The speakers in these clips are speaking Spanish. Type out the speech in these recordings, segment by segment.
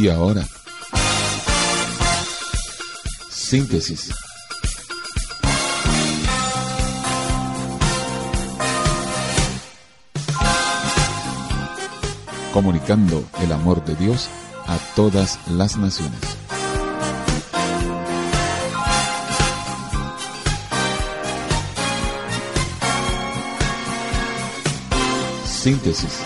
Y ahora, síntesis. Comunicando el amor de Dios a todas las naciones. Síntesis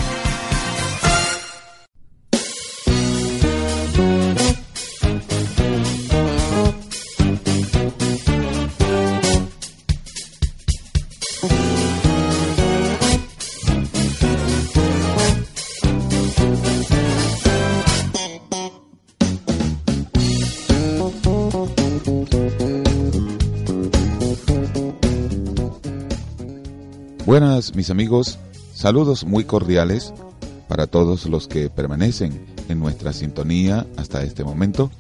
Mis amigos, saludos muy cordiales para todos los que permanecen en nuestra sintonía hasta este momento.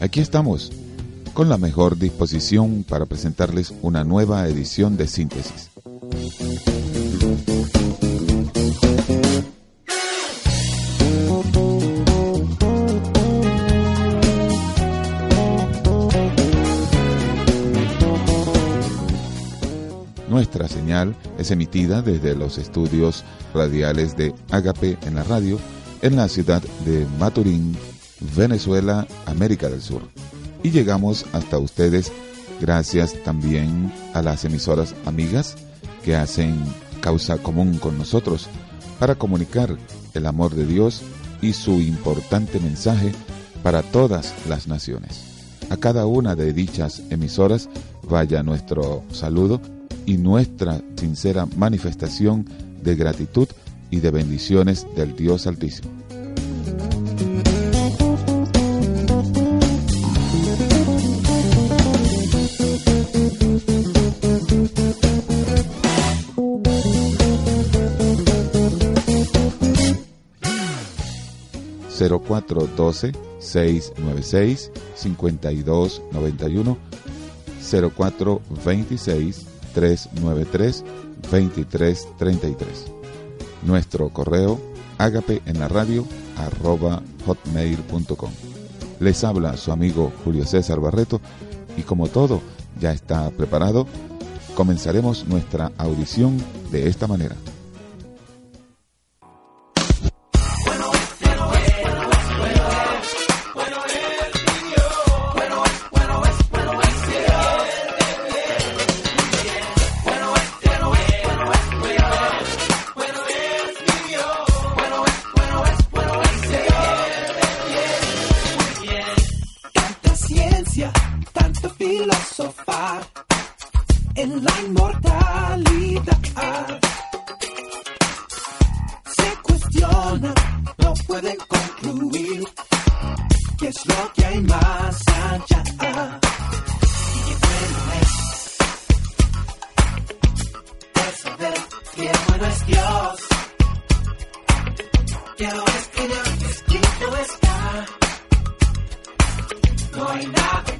Aquí estamos con la mejor disposición para presentarles una nueva edición de Síntesis. Emitida desde los estudios radiales de Agape en la radio en la ciudad de Maturín, Venezuela, América del Sur. Y llegamos hasta ustedes gracias también a las emisoras amigas que hacen causa común con nosotros para comunicar el amor de Dios y su importante mensaje para todas las naciones. A cada una de dichas emisoras vaya nuestro saludo y nuestra sincera manifestación de gratitud y de bendiciones del Dios Altísimo. cuatro doce seis nueve seis cincuenta y dos noventa y uno cero cuatro veintiséis 393-2333. Nuestro correo ágape en la radio arroba hotmail.com. Les habla su amigo Julio César Barreto y como todo ya está preparado, comenzaremos nuestra audición de esta manera. Qué bueno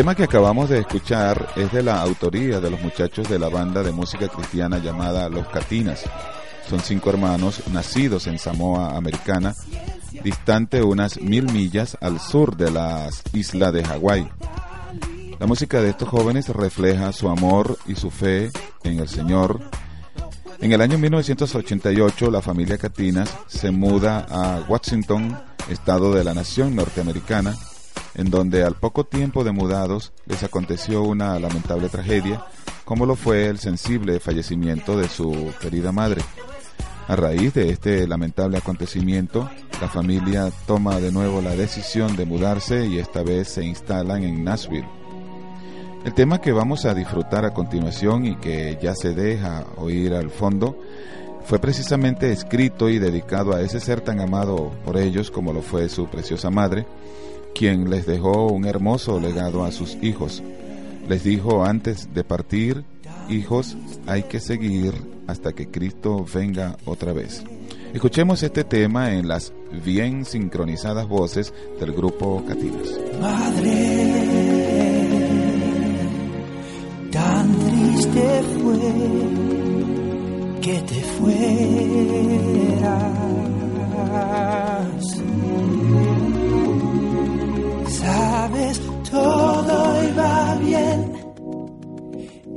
tema que acabamos de escuchar es de la autoría de los muchachos de la banda de música cristiana llamada Los Catinas. Son cinco hermanos nacidos en Samoa Americana, distante unas mil millas al sur de las islas de Hawái. La música de estos jóvenes refleja su amor y su fe en el Señor. En el año 1988 la familia Catinas se muda a Washington, estado de la nación norteamericana, en donde al poco tiempo de mudados les aconteció una lamentable tragedia, como lo fue el sensible fallecimiento de su querida madre. A raíz de este lamentable acontecimiento, la familia toma de nuevo la decisión de mudarse y esta vez se instalan en Nashville. El tema que vamos a disfrutar a continuación y que ya se deja oír al fondo fue precisamente escrito y dedicado a ese ser tan amado por ellos como lo fue su preciosa madre, quien les dejó un hermoso legado a sus hijos. Les dijo antes de partir, hijos, hay que seguir hasta que Cristo venga otra vez. Escuchemos este tema en las bien sincronizadas voces del grupo Catinas. Madre, tan triste fue que te fueras. Sabes, todo iba bien.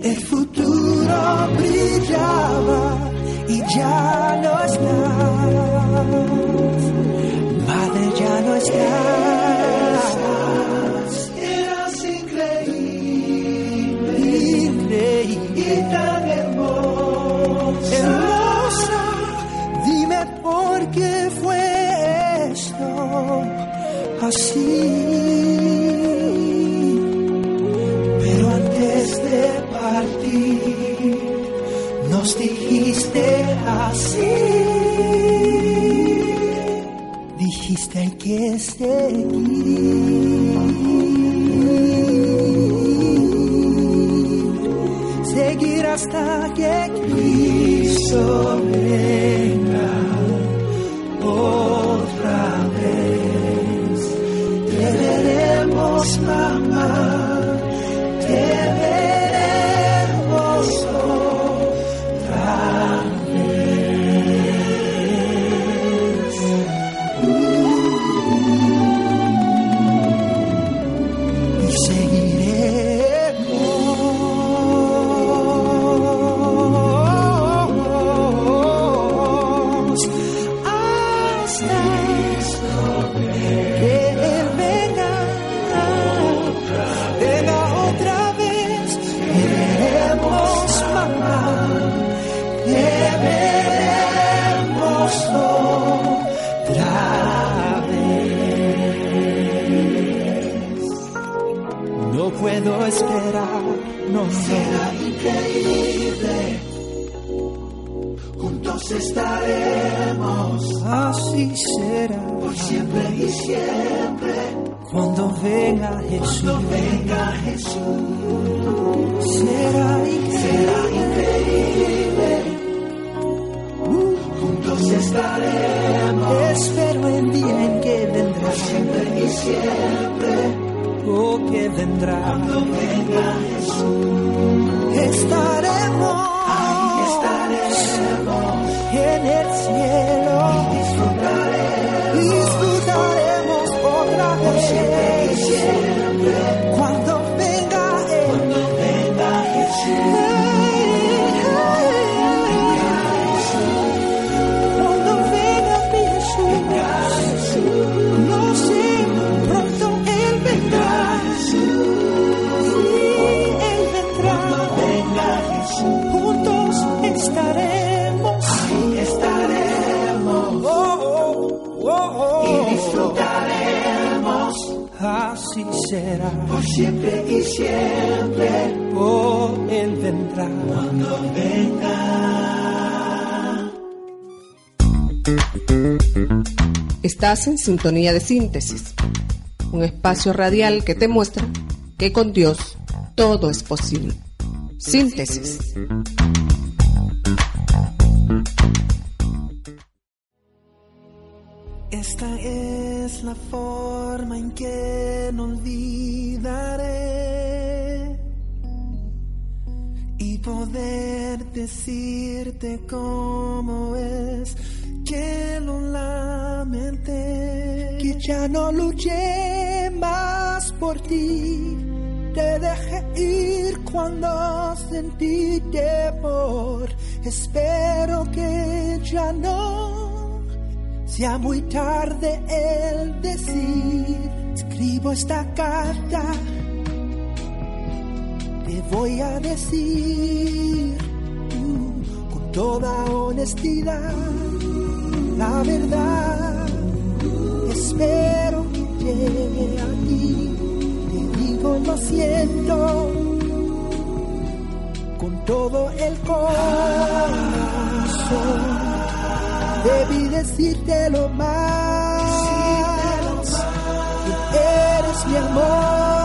El futuro brillaba y ya no estás. Madre, ya no estás. Así. Pero antes de partir, nos dijiste así. Dijiste hay que seguir. Seguir hasta que Cristo venga él vendrá. Cuando venga. Estás en sintonía de síntesis, un espacio radial que te muestra que con Dios todo es posible. Síntesis. Esta es la forma en que no olvidaré poder decirte cómo es que lo lamenté, que ya no luché más por ti. Te dejé ir cuando sentí temor. Espero que ya no sea muy tarde el decir. Escribo esta carta voy a decir mm, con toda honestidad la verdad. Espero que llegue a ti, te digo lo siento con todo el corazón. Debí decirte lo más, que eres mi amor.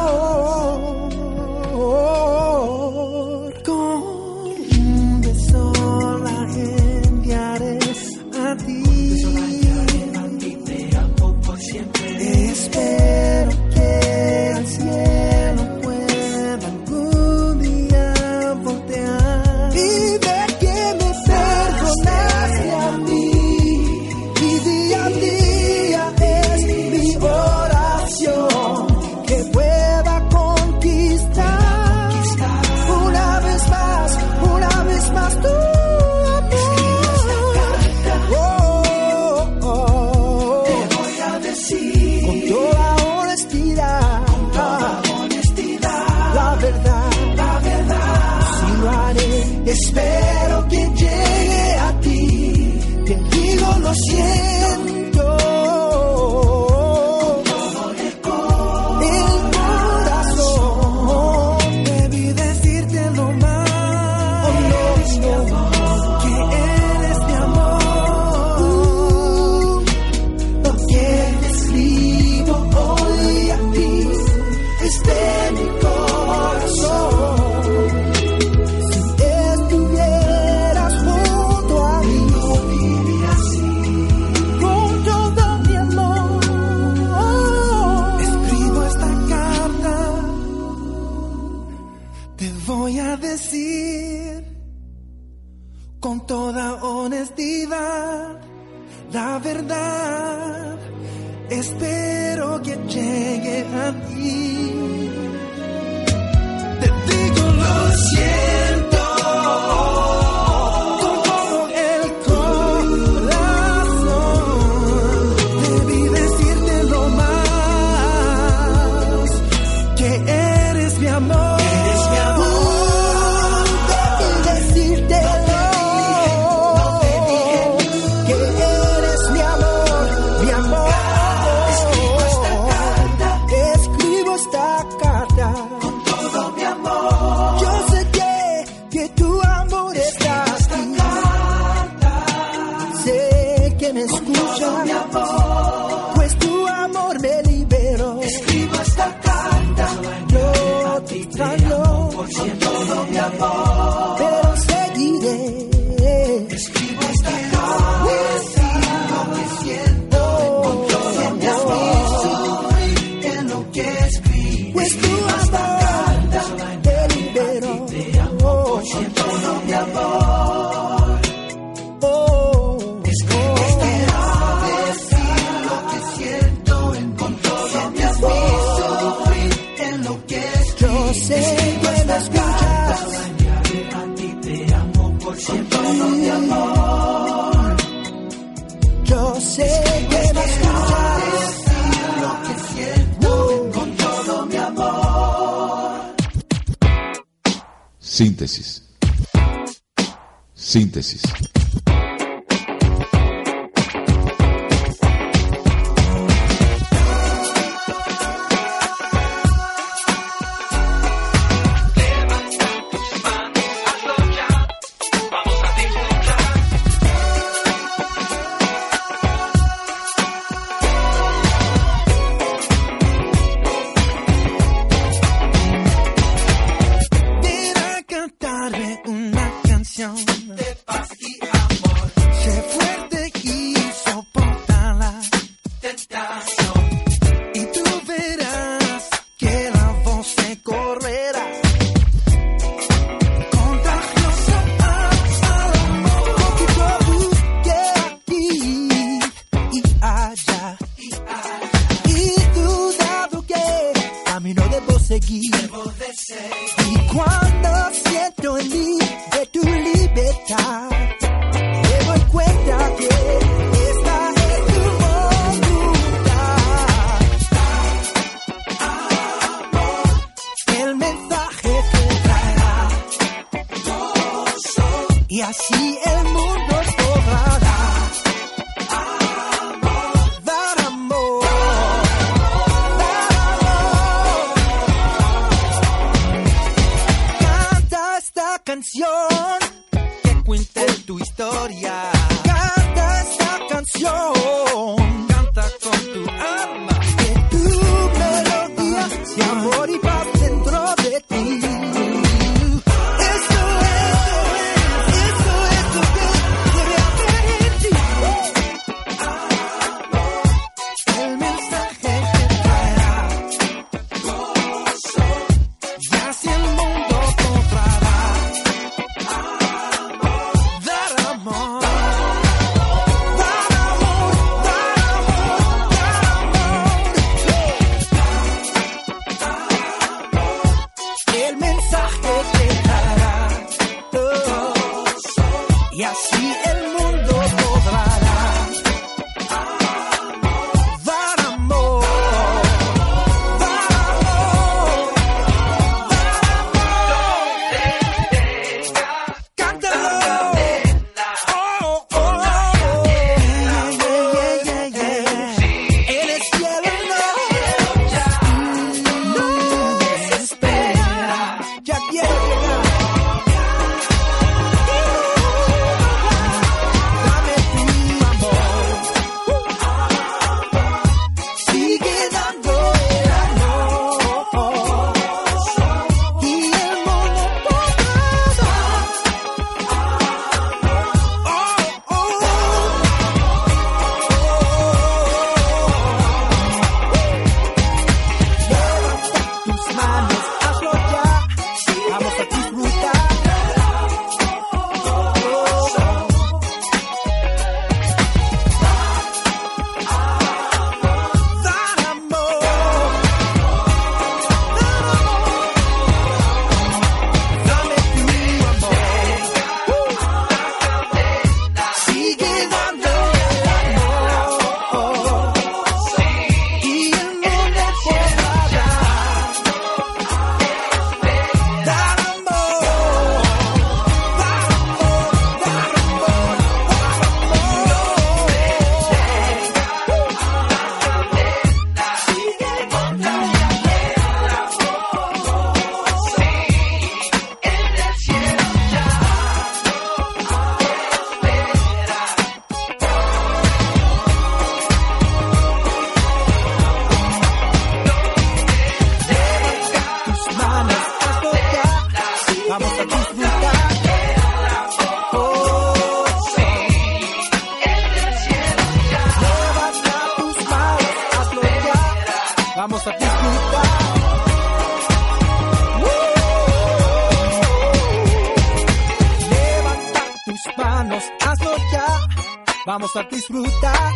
Vamos a disfrutar.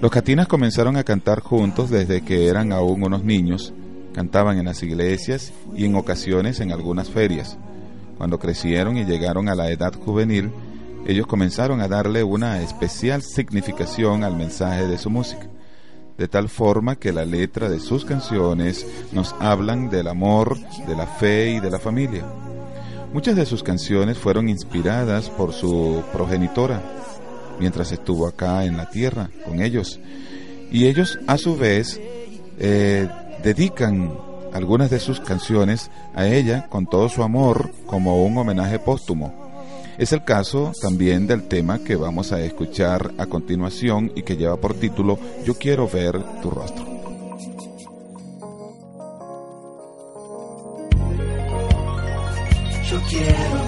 Los Catinas comenzaron a cantar juntos desde que eran aún unos niños. Cantaban en las iglesias y en ocasiones en algunas ferias. Cuando crecieron y llegaron a la edad juvenil, ellos comenzaron a darle una especial significación al mensaje de su música, de tal forma que la letra de sus canciones nos hablan del amor, de la fe y de la familia. Muchas de sus canciones fueron inspiradas por su progenitora, mientras estuvo acá en la tierra con ellos. Y ellos a su vez eh, dedican algunas de sus canciones a ella con todo su amor como un homenaje póstumo. Es el caso también del tema que vamos a escuchar a continuación y que lleva por título Yo quiero ver tu rostro. Yo quiero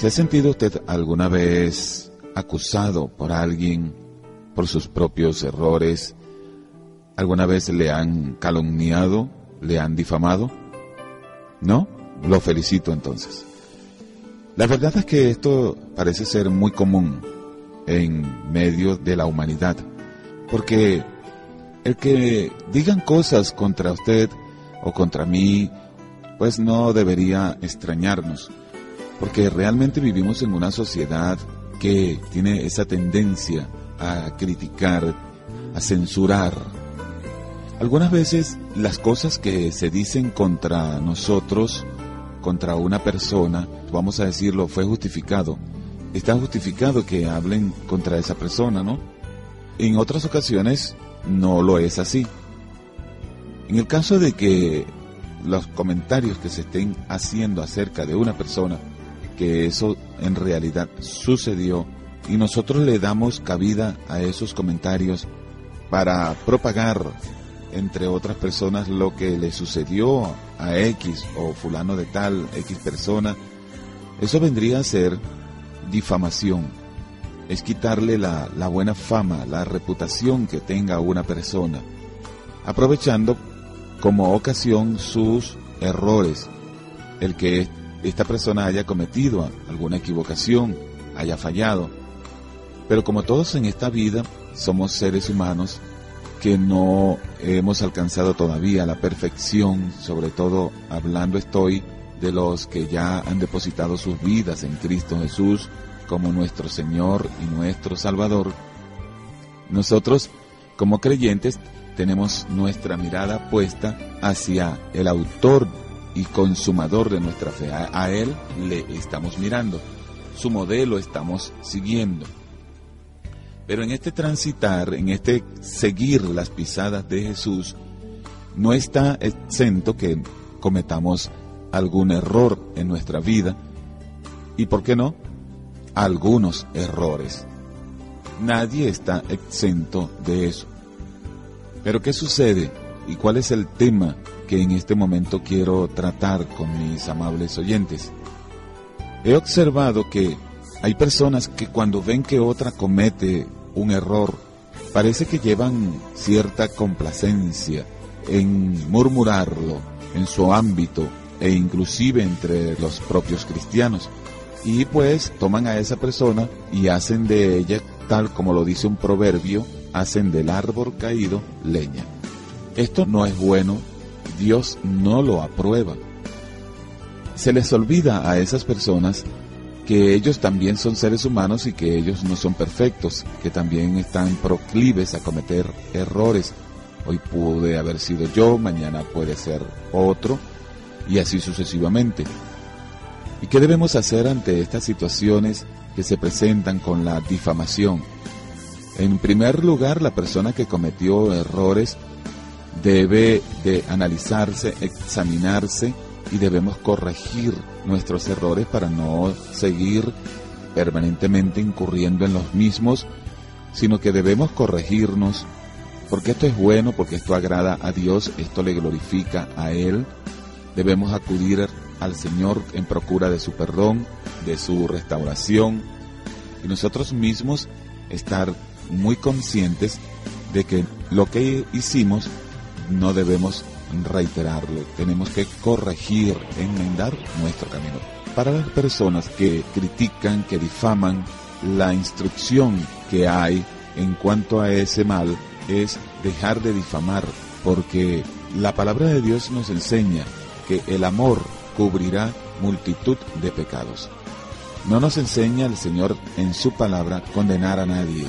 ¿Se ha sentido usted alguna vez acusado por alguien por sus propios errores? ¿Alguna vez le han calumniado? ¿Le han difamado? ¿No? Lo felicito entonces. La verdad es que esto parece ser muy común en medio de la humanidad, porque el que digan cosas contra usted o contra mí, pues no debería extrañarnos, porque realmente vivimos en una sociedad que tiene esa tendencia a criticar, a censurar. Algunas veces las cosas que se dicen contra nosotros, contra una persona, vamos a decirlo, fue justificado. Está justificado que hablen contra esa persona, ¿no? En otras ocasiones no lo es así. En el caso de que los comentarios que se estén haciendo acerca de una persona, que eso en realidad sucedió, y nosotros le damos cabida a esos comentarios para propagar entre otras personas lo que le sucedió a X o fulano de tal, X persona, eso vendría a ser difamación. Es quitarle la, la buena fama, la reputación que tenga una persona, aprovechando como ocasión sus errores, el que esta persona haya cometido alguna equivocación, haya fallado. Pero como todos en esta vida somos seres humanos que no hemos alcanzado todavía la perfección, sobre todo hablando estoy de los que ya han depositado sus vidas en Cristo Jesús como nuestro Señor y nuestro Salvador, nosotros como creyentes tenemos nuestra mirada puesta hacia el autor y consumador de nuestra fe. A, Él le estamos mirando, su modelo estamos siguiendo. Pero en este transitar, en este seguir las pisadas de Jesús, no está exento que cometamos algún error en nuestra vida y, ¿por qué no?, algunos errores. Nadie está exento de eso. Pero ¿qué sucede? ¿Y cuál es el tema que en este momento quiero tratar con mis amables oyentes? He observado que hay personas que cuando ven que otra comete un error, parece que llevan cierta complacencia en murmurarlo en su ámbito e inclusive entre los propios cristianos. Y pues toman a esa persona y hacen de ella, tal como lo dice un proverbio, hacen del árbol caído leña. Esto no es bueno, Dios no lo aprueba. Se les olvida a esas personas que ellos también son seres humanos y que ellos no son perfectos, que también están proclives a cometer errores. Hoy pude haber sido yo, mañana puede ser otro, y así sucesivamente. ¿Y qué debemos hacer ante estas situaciones que se presentan con la difamación? En primer lugar, la persona que cometió errores debe de analizarse, examinarse y debemos corregir nuestros errores para no seguir permanentemente incurriendo en los mismos, sino que debemos corregirnos, porque esto es bueno, porque esto agrada a Dios, esto le glorifica a Él. Debemos acudir al Señor en procura de su perdón, de su restauración, y nosotros mismos estar muy conscientes de que lo que hicimos no debemos reiterarlo, tenemos que corregir, enmendar nuestro camino. Para las personas que critican, que difaman, la instrucción que hay en cuanto a ese mal es dejar de difamar, porque la palabra de Dios nos enseña que el amor cubrirá multitud de pecados. No nos enseña el Señor en su palabra condenar a nadie,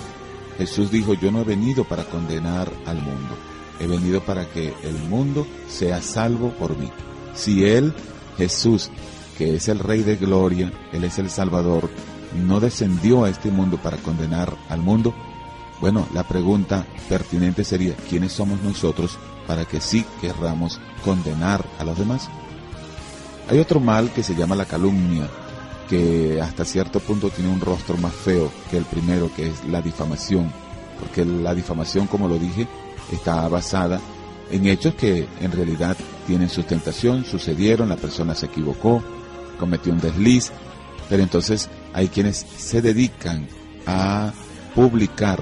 Jesús dijo, yo no he venido para condenar al mundo, he venido para que el mundo sea salvo por mí. Si Él, Jesús, que es el Rey de Gloria, Él es el Salvador, no descendió a este mundo para condenar al mundo, bueno, la pregunta pertinente sería, ¿quiénes somos nosotros para que sí querramos condenar a los demás? Hay otro mal que se llama la calumnia, que hasta cierto punto tiene un rostro más feo que el primero, que es la difamación, porque la difamación, como lo dije, está basada en hechos que en realidad tienen sustentación, sucedieron, la persona se equivocó, cometió un desliz, Pero entonces hay quienes se dedican a publicar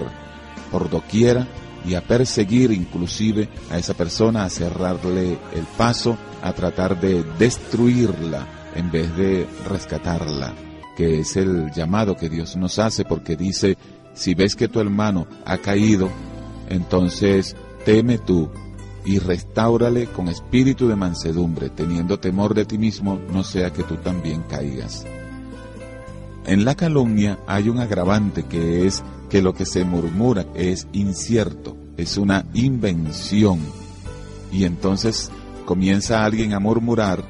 por doquiera y a perseguir inclusive a esa persona, a cerrarle el paso, a tratar de destruirla en vez de rescatarla, que es el llamado que Dios nos hace porque dice, si ves que tu hermano ha caído, entonces teme tú y restáurale con espíritu de mansedumbre, teniendo temor de ti mismo, no sea que tú también caigas. En la calumnia hay un agravante que es que lo que se murmura es incierto, es una invención. Y entonces comienza alguien a murmurar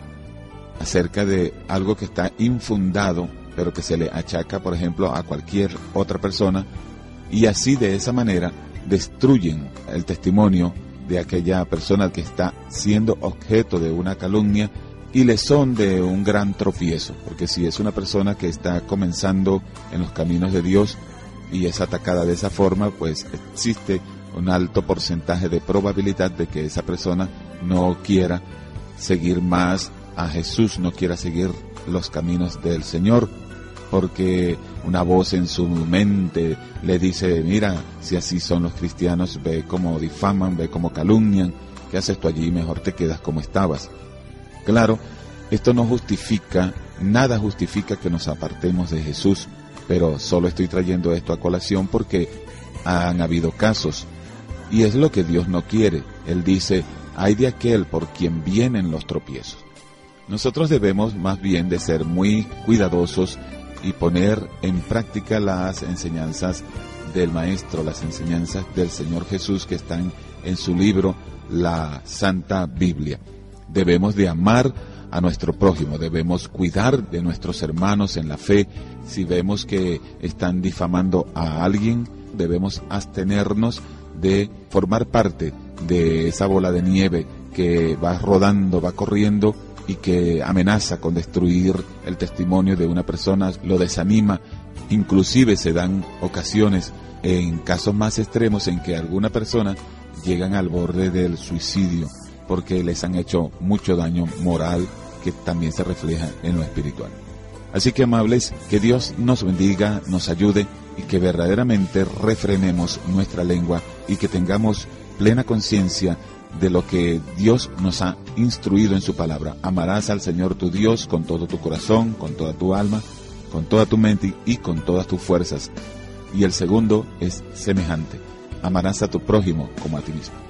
acerca de algo que está infundado, pero que se le achaca, por ejemplo, a cualquier otra persona, y así de esa manera destruyen el testimonio de aquella persona que está siendo objeto de una calumnia y le son de un gran tropiezo, porque si es una persona que está comenzando en los caminos de Dios y es atacada de esa forma, pues existe un alto porcentaje de probabilidad de que esa persona no quiera seguir más a Jesús, no quiera seguir los caminos del Señor, porque una voz en su mente le dice, mira, si así son los cristianos, ve cómo difaman, ve cómo calumnian, ¿qué haces tú allí? Mejor te quedas como estabas. Claro, esto no justifica, nada justifica que nos apartemos de Jesús, pero solo estoy trayendo esto a colación porque han habido casos y es lo que Dios no quiere. Él dice, hay de aquel por quien vienen los tropiezos. Nosotros debemos más bien de ser muy cuidadosos y poner en práctica las enseñanzas del Maestro, las enseñanzas del Señor Jesús que están en su libro, la Santa Biblia. Debemos de amar a nuestro prójimo, debemos cuidar de nuestros hermanos en la fe. Si vemos que están difamando a alguien, debemos abstenernos de formar parte de esa bola de nieve que va rodando, va corriendo y que amenaza con destruir el testimonio de una persona, lo desanima, inclusive se dan ocasiones en casos más extremos en que alguna persona llegan al borde del suicidio porque les han hecho mucho daño moral que también se refleja en lo espiritual. Así que amables, que Dios nos bendiga, nos ayude y que verdaderamente refrenemos nuestra lengua y que tengamos plena conciencia de lo que Dios nos ha instruido en su palabra. Amarás al Señor tu Dios con todo tu corazón, con toda tu alma, con toda tu mente y con todas tus fuerzas. Y el segundo es semejante. Amarás a tu prójimo como a ti mismo.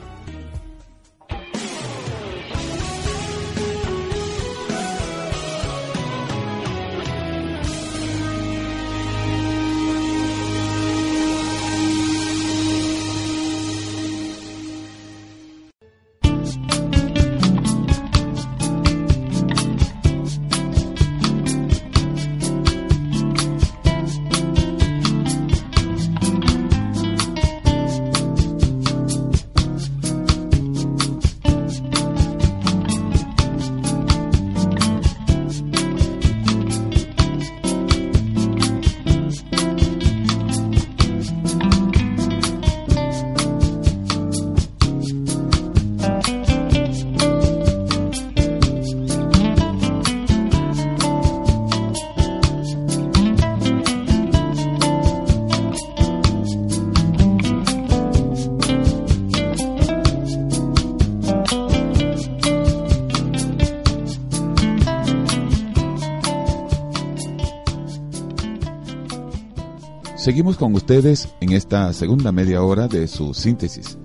Seguimos con ustedes en esta segunda media hora de su síntesis.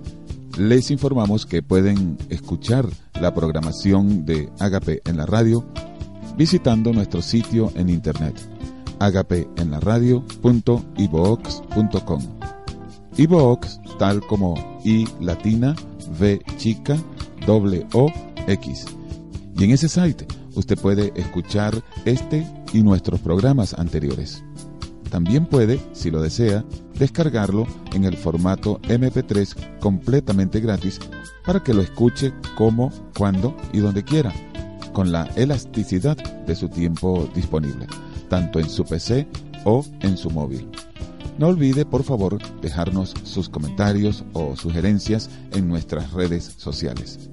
Les informamos que pueden escuchar la programación de Agape en la radio visitando nuestro sitio en internet agapeenlaradio.ibox.com. Ibox tal como I latina V chica W O X. Y en ese site usted puede escuchar este y nuestros programas anteriores. También puede, si lo desea, descargarlo en el formato MP3 completamente gratis para que lo escuche como, cuando y donde quiera, con la elasticidad de su tiempo disponible, tanto en su PC o en su móvil. No olvide, por favor, dejarnos sus comentarios o sugerencias en nuestras redes sociales.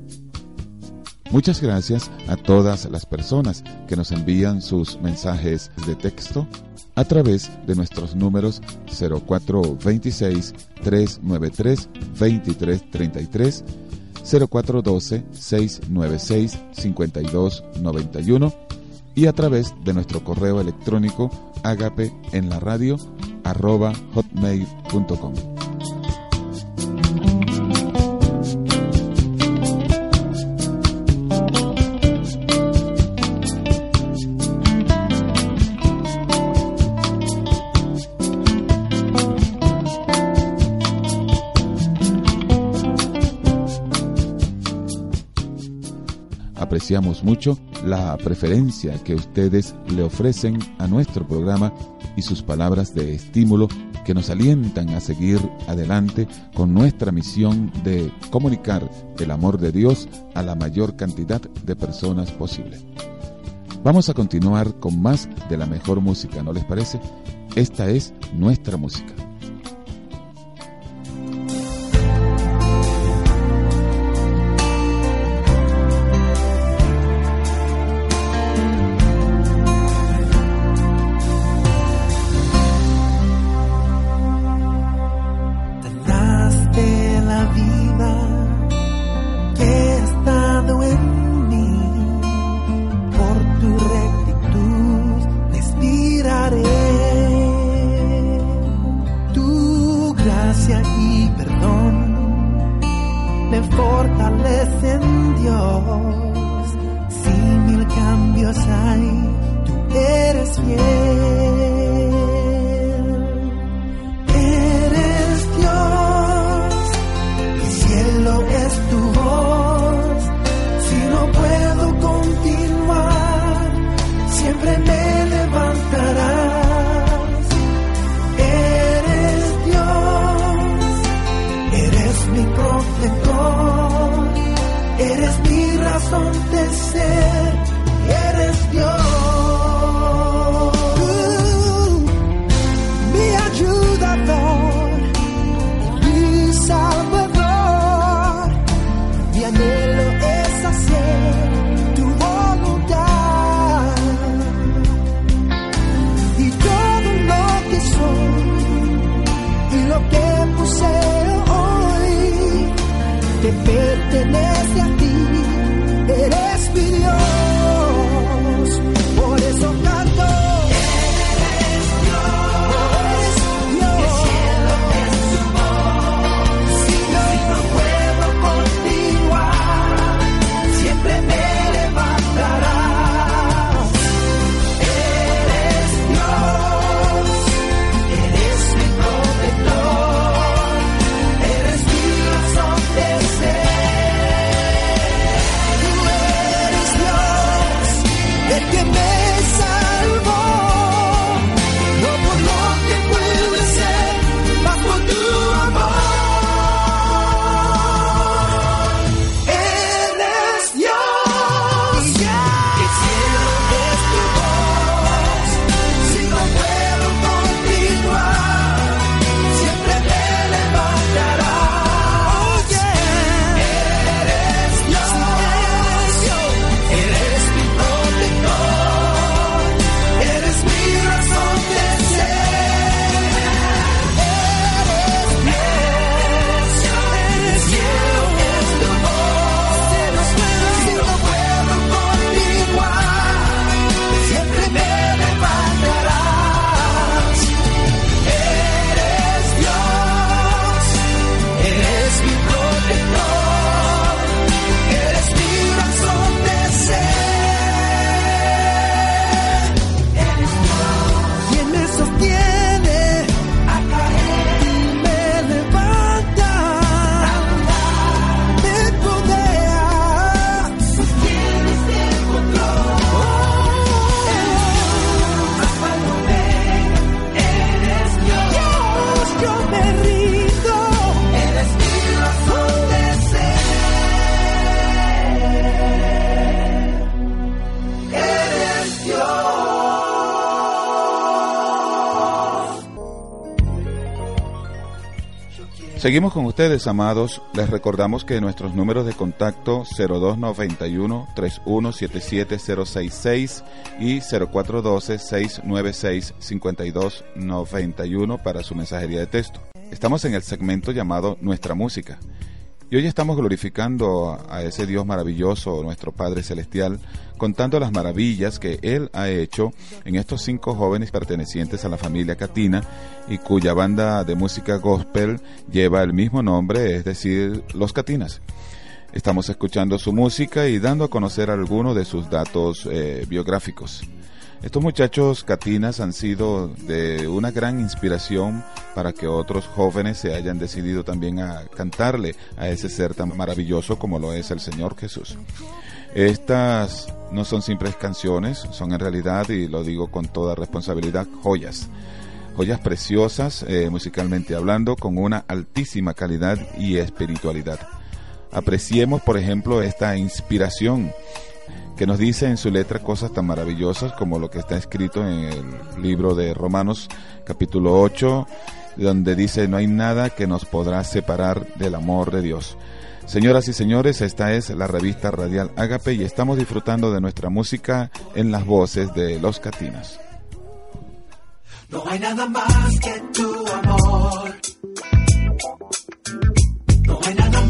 Muchas gracias a todas las personas que nos envían sus mensajes de texto a través de nuestros números 0426 393 2333 0412 696 5291 y a través de nuestro correo electrónico agape en la radio arroba hotmail.com. apreciamos mucho la preferencia que ustedes le ofrecen a nuestro programa y sus palabras de estímulo que nos alientan a seguir adelante con nuestra misión de comunicar el amor de Dios a la mayor cantidad de personas posible. Vamos a continuar con más de la mejor música, ¿no les parece? Esta es nuestra música. deseo. Seguimos con ustedes, amados. Les recordamos que nuestros números de contacto 0291 3177066 y 0412 696 5291 para su mensajería de texto. Estamos en el segmento llamado Nuestra Música. Y hoy estamos glorificando a ese Dios maravilloso, nuestro Padre Celestial, contando las maravillas que Él ha hecho en estos cinco jóvenes pertenecientes a la familia Catina y cuya banda de música gospel lleva el mismo nombre, es decir, Los Catinas. Estamos escuchando su música y dando a conocer algunos de sus datos eh, biográficos. Estos muchachos catinas han sido de una gran inspiración para que otros jóvenes se hayan decidido también a cantarle a ese ser tan maravilloso como lo es el Señor Jesús. Estas no son simples canciones, son en realidad, y lo digo con toda responsabilidad, joyas. Joyas preciosas, eh, musicalmente hablando, con una altísima calidad y espiritualidad. Apreciemos, por ejemplo, esta inspiración que nos dice en su letra cosas tan maravillosas como lo que está escrito en el libro de Romanos capítulo 8, donde dice, no hay nada que nos podrá separar del amor de Dios. Señoras y señores, esta es la revista radial Agape y estamos disfrutando de nuestra música en las voces de Los Catinas. No hay nada más que tu amor. No hay nada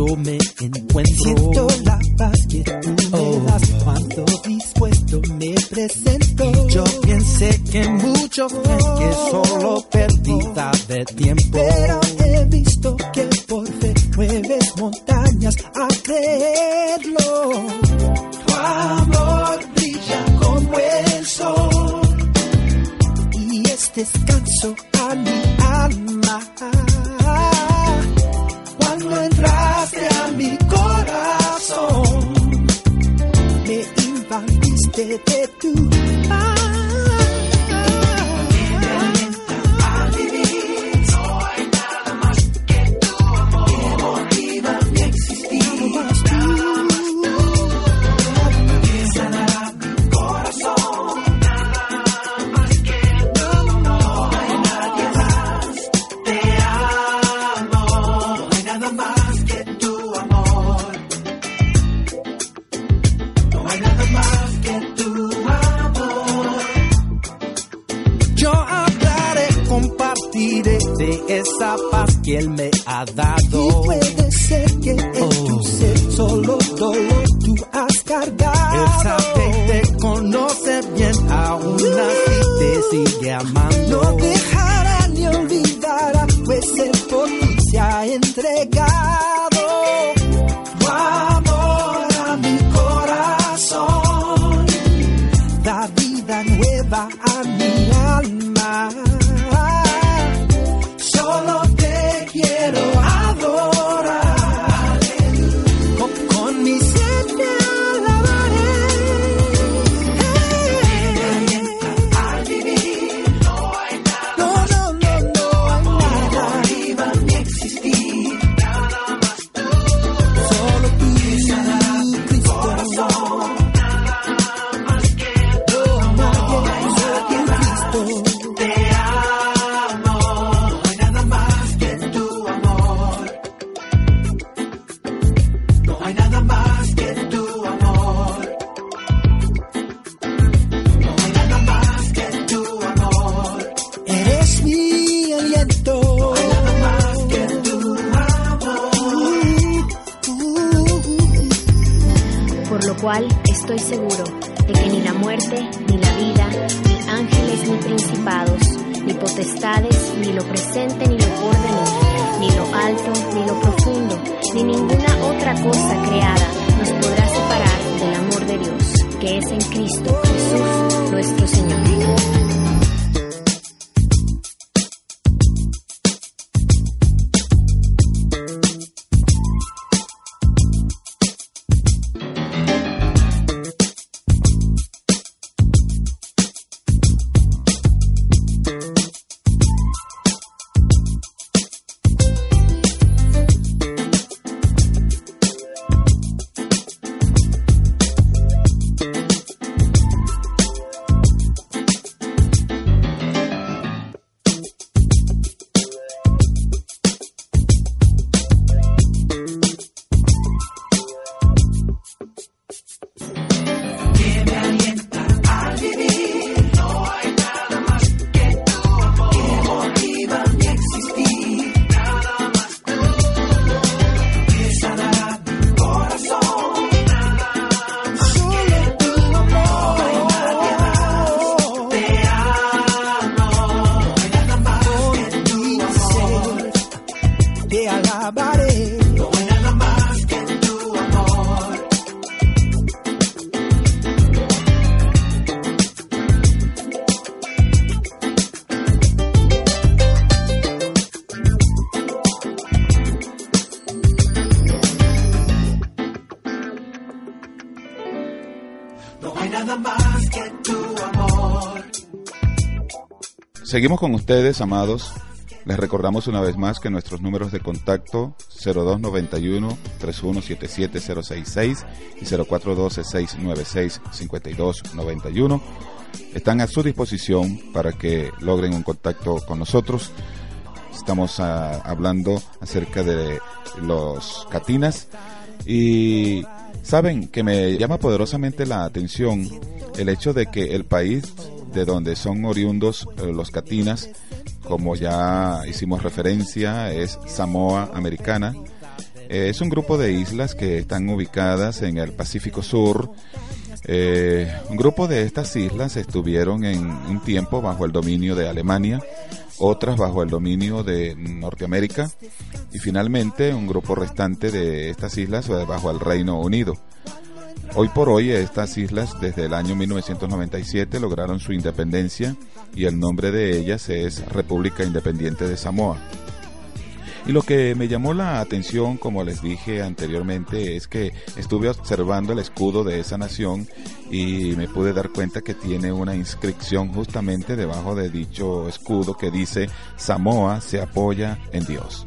yo me encuentro. Siento la paz que tú me das cuando dispuesto me presento. Yo pensé que mucho creen que solo pérdida de tiempo. Pero he visto que por fe mueves montañas a creerlo. Tu amor brilla como el sol y es descanso a mi alma. Invadiste de estoy my body. Going a más que tu amor. No hay nada más que tu amor. Seguimos con ustedes, amados les recordamos una vez más que nuestros números de contacto 0291 3177066 y 0412 696 5291 están a su disposición para que logren un contacto con nosotros. Estamos ah, hablando acerca de los catinas. Y saben que me llama poderosamente la atención el hecho de que el país de donde son oriundos eh, los catinas, como ya hicimos referencia, es Samoa Americana. Eh, es un grupo de islas que están ubicadas en el Pacífico Sur. Eh, un grupo de estas islas estuvieron en un tiempo bajo el dominio de Alemania, otras bajo el dominio de Norteamérica y finalmente un grupo restante de estas islas bajo el Reino Unido. Hoy por hoy estas islas desde el año 1997 lograron su independencia y el nombre de ellas es República Independiente de Samoa. Y lo que me llamó la atención, como les dije anteriormente, es que estuve observando el escudo de esa nación y me pude dar cuenta que tiene una inscripción justamente debajo de dicho escudo que dice Samoa se apoya en Dios.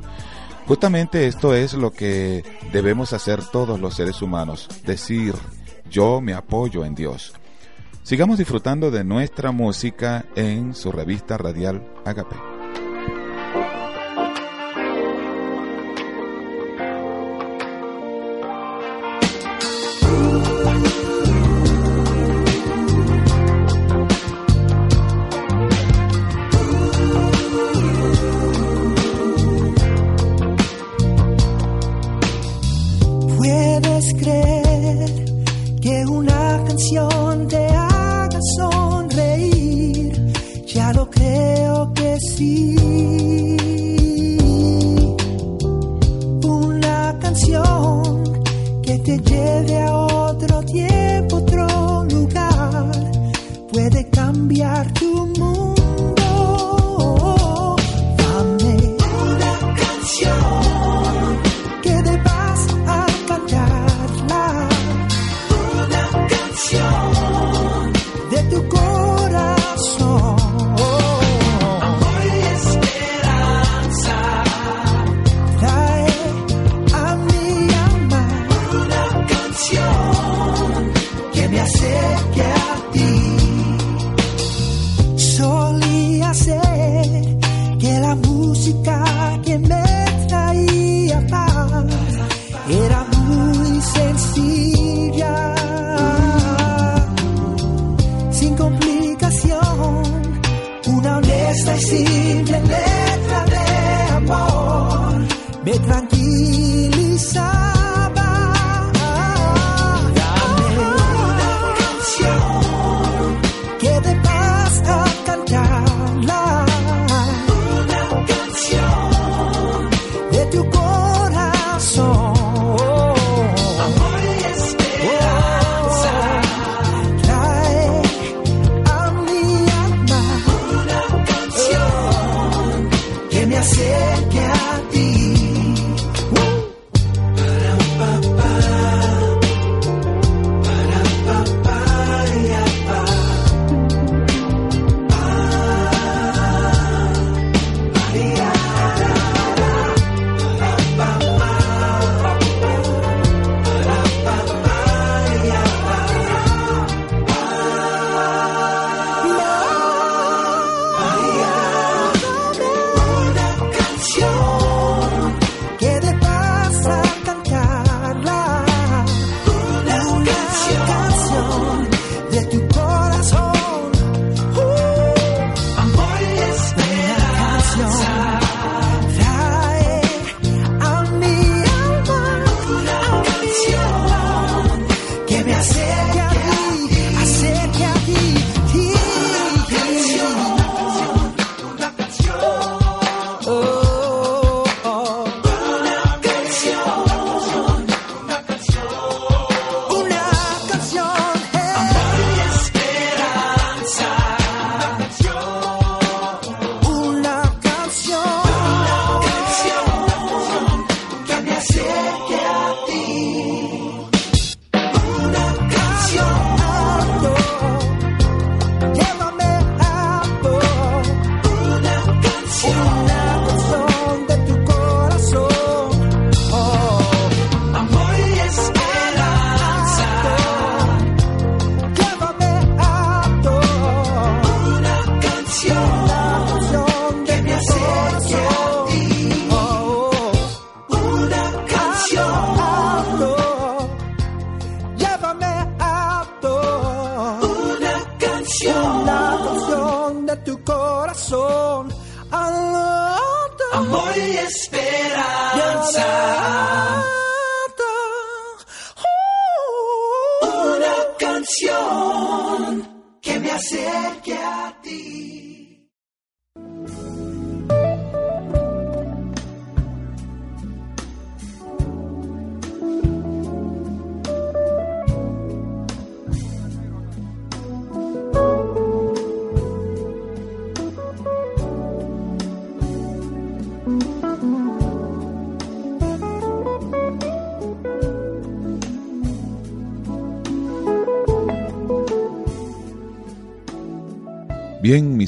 Justamente esto es lo que debemos hacer todos los seres humanos, decir, yo me apoyo en Dios. Sigamos disfrutando de nuestra música en su revista radial Agape.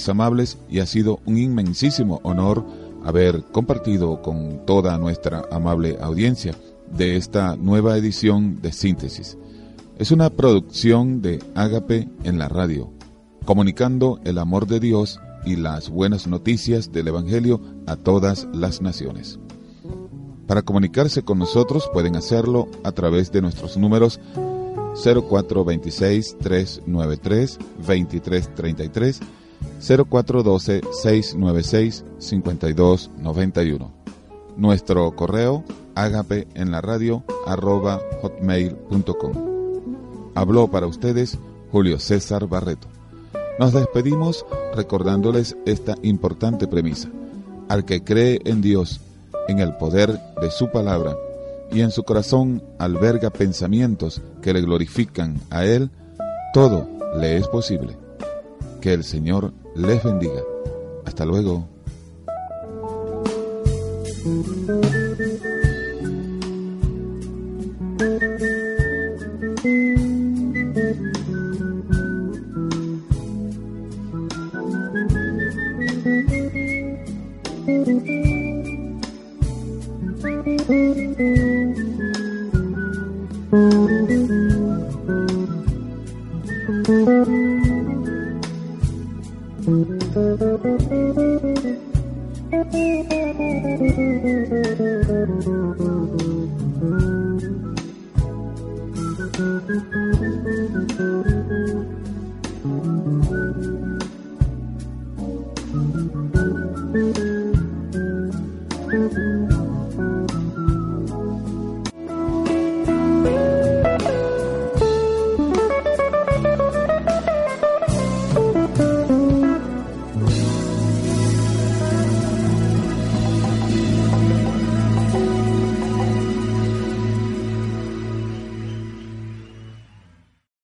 Amables, y ha sido un inmensísimo honor haber compartido con toda nuestra amable audiencia de esta nueva edición de Síntesis. Es una producción de Ágape en la radio, comunicando el amor de Dios y las buenas noticias del Evangelio a todas las naciones. Para comunicarse con nosotros pueden hacerlo a través de nuestros números 0426-393-2333, 0412-696-5291. Nuestro correo agape en la radio hotmail.com. Habló para ustedes Julio César Barreto. Nos despedimos recordándoles esta importante premisa. Al que cree en Dios, en el poder de su palabra, y en su corazón alberga pensamientos que le glorifican a Él, todo le es posible. Que el Señor les bendiga. Hasta luego.